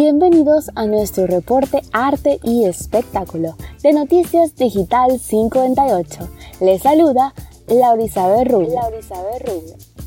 Bienvenidos a nuestro reporte Arte y Espectáculo de Noticias Digital 58. Les saluda Laurisabel Rubio.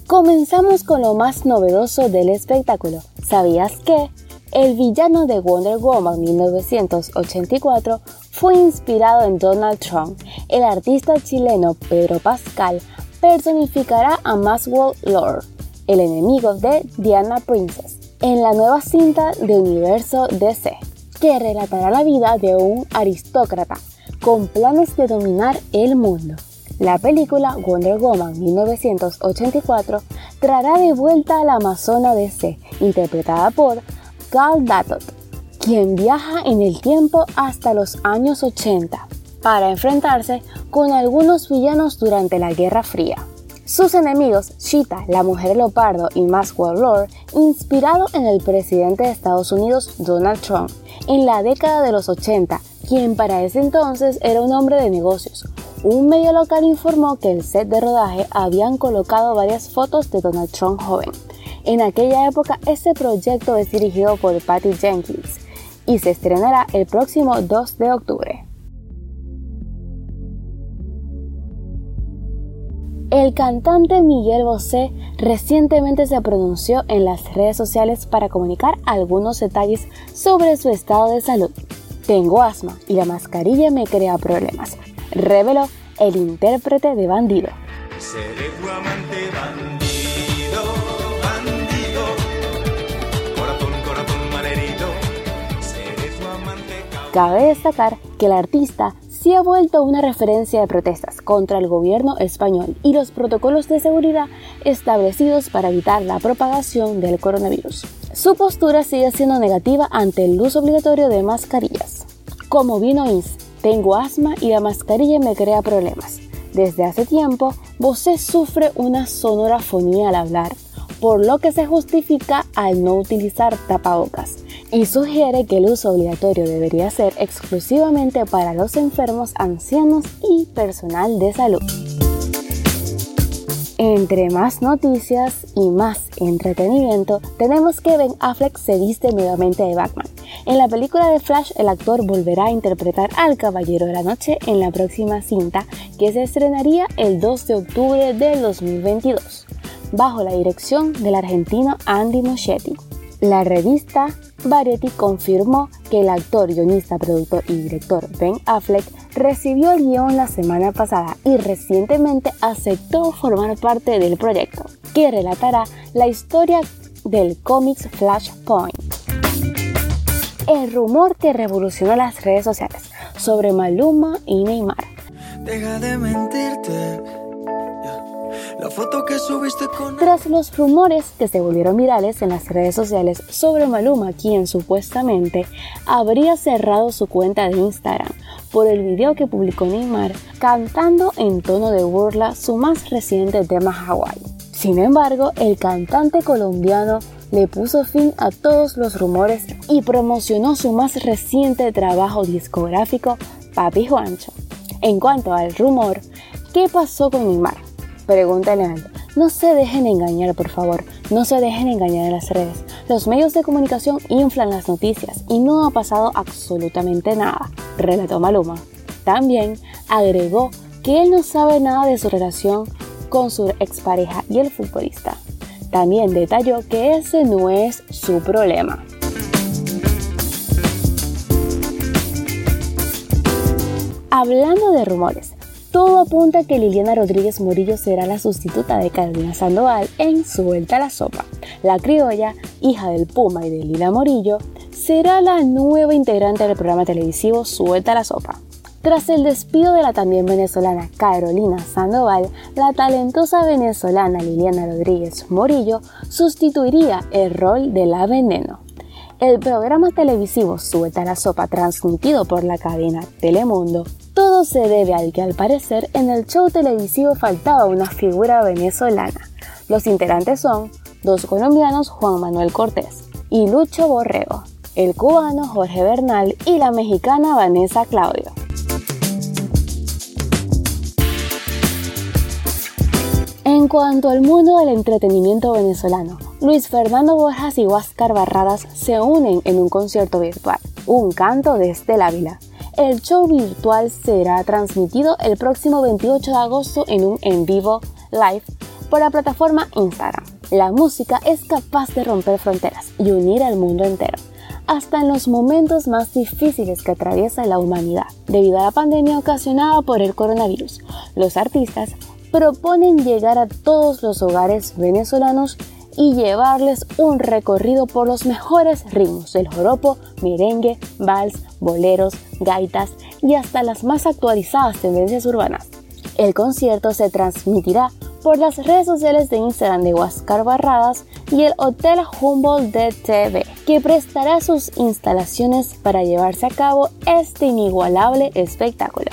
Comenzamos con lo más novedoso del espectáculo. ¿Sabías que? El villano de Wonder Woman 1984 fue inspirado en Donald Trump. El artista chileno Pedro Pascal personificará a Maxwell Lord, el enemigo de Diana Princess en la nueva cinta de Universo DC, que relatará la vida de un aristócrata con planes de dominar el mundo. La película Wonder Woman 1984 traerá de vuelta a la Amazona DC, interpretada por Gal Gadot, quien viaja en el tiempo hasta los años 80 para enfrentarse con algunos villanos durante la Guerra Fría. Sus enemigos, Cheetah, la mujer leopardo y Maxwell Lord, inspirado en el presidente de Estados Unidos Donald Trump en la década de los 80, quien para ese entonces era un hombre de negocios. Un medio local informó que el set de rodaje habían colocado varias fotos de Donald Trump joven. En aquella época, este proyecto es dirigido por Patty Jenkins y se estrenará el próximo 2 de octubre. El cantante Miguel Bosé recientemente se pronunció en las redes sociales para comunicar algunos detalles sobre su estado de salud. Tengo asma y la mascarilla me crea problemas, reveló el intérprete de Bandido. Cabe destacar que el artista se ha vuelto una referencia de protestas contra el gobierno español y los protocolos de seguridad establecidos para evitar la propagación del coronavirus. Su postura sigue siendo negativa ante el uso obligatorio de mascarillas. Como bien oís, tengo asma y la mascarilla me crea problemas. Desde hace tiempo, Bosé sufre una sonora fonía al hablar, por lo que se justifica al no utilizar tapabocas y sugiere que el uso obligatorio debería ser exclusivamente para los enfermos ancianos y personal de salud. Entre más noticias y más entretenimiento, tenemos que Ben Affleck se viste nuevamente de Batman. En la película de Flash, el actor volverá a interpretar al Caballero de la Noche en la próxima cinta, que se estrenaría el 2 de octubre del 2022, bajo la dirección del argentino Andy Muschietti. La revista Variety confirmó que el actor, guionista, productor y director Ben Affleck recibió el guion la semana pasada y recientemente aceptó formar parte del proyecto, que relatará la historia del cómics Flashpoint. El rumor que revolucionó las redes sociales sobre Maluma y Neymar. Deja de mentirte Tras los rumores que se volvieron virales en las redes sociales sobre Maluma, quien supuestamente habría cerrado su cuenta de Instagram por el video que publicó Neymar cantando en tono de burla su más reciente tema Hawaii. Sin embargo, el cantante colombiano le puso fin a todos los rumores y promocionó su más reciente trabajo discográfico, Papi Juancho. En cuanto al rumor, ¿qué pasó con Neymar? Pregúntale a No se dejen engañar, por favor. No se dejen engañar en las redes. Los medios de comunicación inflan las noticias y no ha pasado absolutamente nada, relató Maluma. También agregó que él no sabe nada de su relación con su expareja y el futbolista. También detalló que ese no es su problema. Hablando de rumores, todo apunta a que Liliana Rodríguez Morillo será la sustituta de Carolina Sandoval en su vuelta a la sopa. La criolla, hija del Puma y de Lila Morillo, será la nueva integrante del programa televisivo Suelta a la Sopa. Tras el despido de la también venezolana Carolina Sandoval, la talentosa venezolana Liliana Rodríguez Morillo sustituiría el rol de la veneno. El programa televisivo Suelta la Sopa, transmitido por la cadena Telemundo, todo se debe al que al parecer en el show televisivo faltaba una figura venezolana. Los integrantes son dos colombianos Juan Manuel Cortés y Lucho Borrego, el cubano Jorge Bernal y la mexicana Vanessa Claudio. En cuanto al mundo del entretenimiento venezolano, Luis Fernando Borjas y Huáscar Barradas se unen en un concierto virtual, Un canto desde el Ávila. El show virtual será transmitido el próximo 28 de agosto en un en vivo live por la plataforma Instagram. La música es capaz de romper fronteras y unir al mundo entero, hasta en los momentos más difíciles que atraviesa la humanidad. Debido a la pandemia ocasionada por el coronavirus, los artistas proponen llegar a todos los hogares venezolanos y llevarles un recorrido por los mejores ritmos del joropo, merengue, vals, boleros, gaitas y hasta las más actualizadas tendencias urbanas. El concierto se transmitirá por las redes sociales de Instagram de Huáscar Barradas y el Hotel Humboldt de TV, que prestará sus instalaciones para llevarse a cabo este inigualable espectáculo.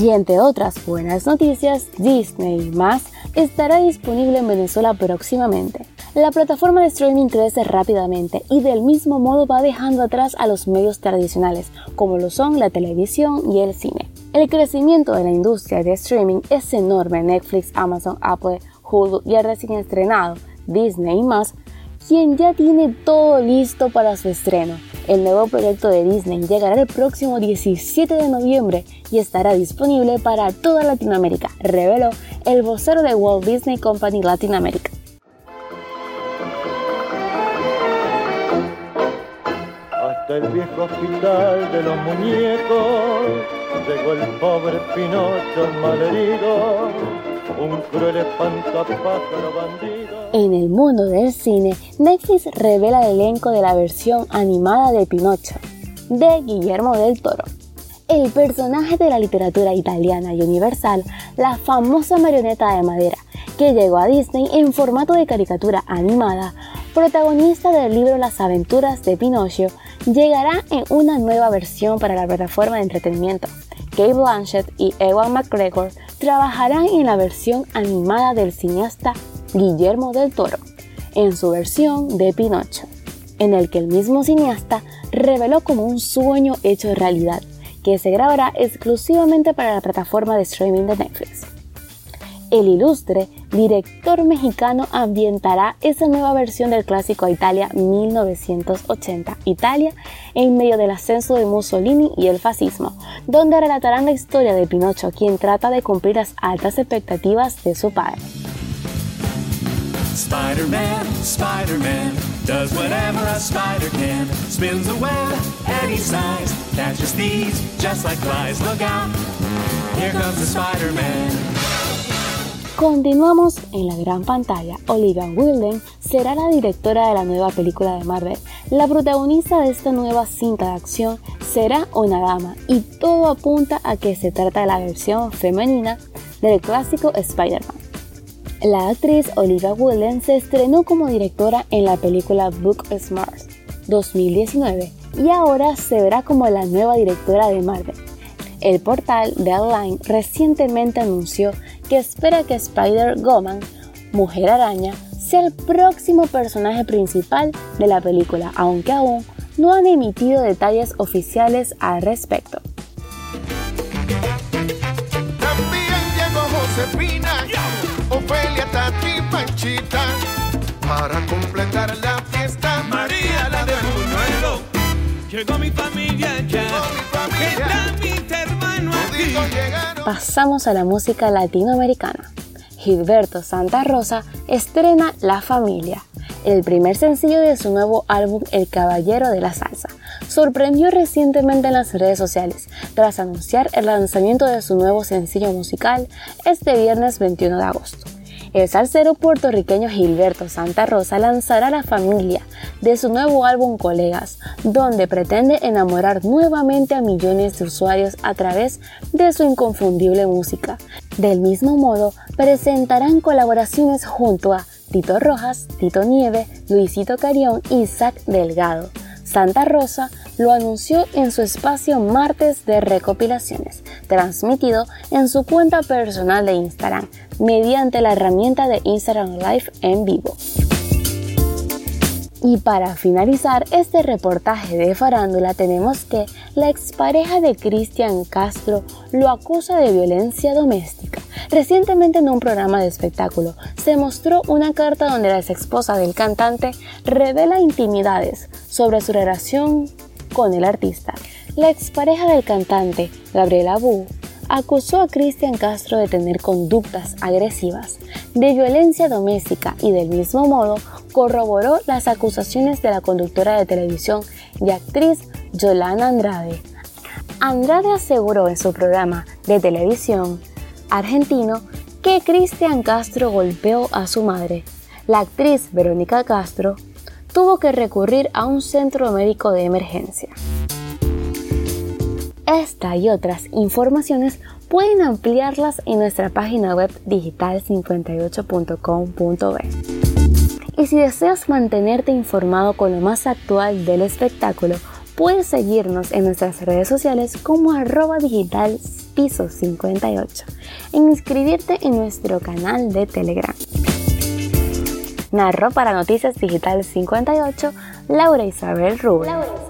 Y entre otras buenas noticias, Disney más estará disponible en Venezuela próximamente. La plataforma de streaming crece rápidamente y del mismo modo va dejando atrás a los medios tradicionales, como lo son la televisión y el cine. El crecimiento de la industria de streaming es enorme. Netflix, Amazon, Apple, Hulu y el recién estrenado Disney más, quien ya tiene todo listo para su estreno. El nuevo proyecto de Disney llegará el próximo 17 de noviembre y estará disponible para toda Latinoamérica, reveló el vocero de Walt Disney Company Latinoamérica. Hasta el viejo hospital de los muñecos llegó el pobre Pinocho malherido, un cruel espantapájaro bandido. En el mundo del cine, Netflix revela el elenco de la versión animada de Pinocho, de Guillermo del Toro. El personaje de la literatura italiana y universal, la famosa marioneta de madera, que llegó a Disney en formato de caricatura animada, protagonista del libro Las aventuras de Pinocho, llegará en una nueva versión para la plataforma de entretenimiento. Kate Blanchett y Ewan McGregor trabajarán en la versión animada del cineasta Guillermo del Toro, en su versión de Pinocho, en el que el mismo cineasta reveló como un sueño hecho realidad, que se grabará exclusivamente para la plataforma de streaming de Netflix. El ilustre director mexicano ambientará esa nueva versión del clásico Italia 1980, Italia en medio del ascenso de Mussolini y el fascismo, donde relatarán la historia de Pinocho, quien trata de cumplir las altas expectativas de su padre. Spider-Man, Spider-Man, does whatever a spider can. Spins a web any size, catches thieves just like flies. Look out, here comes the Spider-Man. Continuamos en la gran pantalla. Olivia Wilde será la directora de la nueva película de Marvel. La protagonista de esta nueva cinta de acción será una dama y todo apunta a que se trata de la versión femenina del clásico Spider-Man. La actriz Olivia Wilde se estrenó como directora en la película Book Smart 2019 y ahora se verá como la nueva directora de Marvel. El portal Deadline recientemente anunció que espera que Spider-Woman, Mujer Araña, sea el próximo personaje principal de la película, aunque aún no han emitido detalles oficiales al respecto. para completar la fiesta. María la de Buñuelo. Llegó mi familia ya. Pasamos a la música latinoamericana. Gilberto Santa Rosa estrena La Familia, el primer sencillo de su nuevo álbum El Caballero de la Salsa. Sorprendió recientemente en las redes sociales tras anunciar el lanzamiento de su nuevo sencillo musical este viernes 21 de agosto. El salsero puertorriqueño Gilberto Santa Rosa lanzará La Familia de su nuevo álbum Colegas, donde pretende enamorar nuevamente a millones de usuarios a través de su inconfundible música. Del mismo modo, presentarán colaboraciones junto a Tito Rojas, Tito Nieve, Luisito Carión y Zach Delgado. Santa Rosa lo anunció en su espacio Martes de Recopilaciones, transmitido en su cuenta personal de Instagram, mediante la herramienta de Instagram Live en vivo. Y para finalizar este reportaje de farándula tenemos que la expareja de Cristian Castro lo acusa de violencia doméstica. Recientemente en un programa de espectáculo se mostró una carta donde la ex esposa del cantante revela intimidades sobre su relación con el artista. La expareja del cantante, Gabriela Bu, acusó a Cristian Castro de tener conductas agresivas, de violencia doméstica y del mismo modo corroboró las acusaciones de la conductora de televisión y actriz Yolanda Andrade. Andrade aseguró en su programa de televisión argentino que Cristian Castro golpeó a su madre. La actriz Verónica Castro tuvo que recurrir a un centro médico de emergencia. Esta y otras informaciones pueden ampliarlas en nuestra página web digital58.com.b. Y si deseas mantenerte informado con lo más actual del espectáculo, puedes seguirnos en nuestras redes sociales como arroba digital piso 58 e inscribirte en nuestro canal de Telegram. Narro para Noticias Digital 58 Laura Isabel Rubén.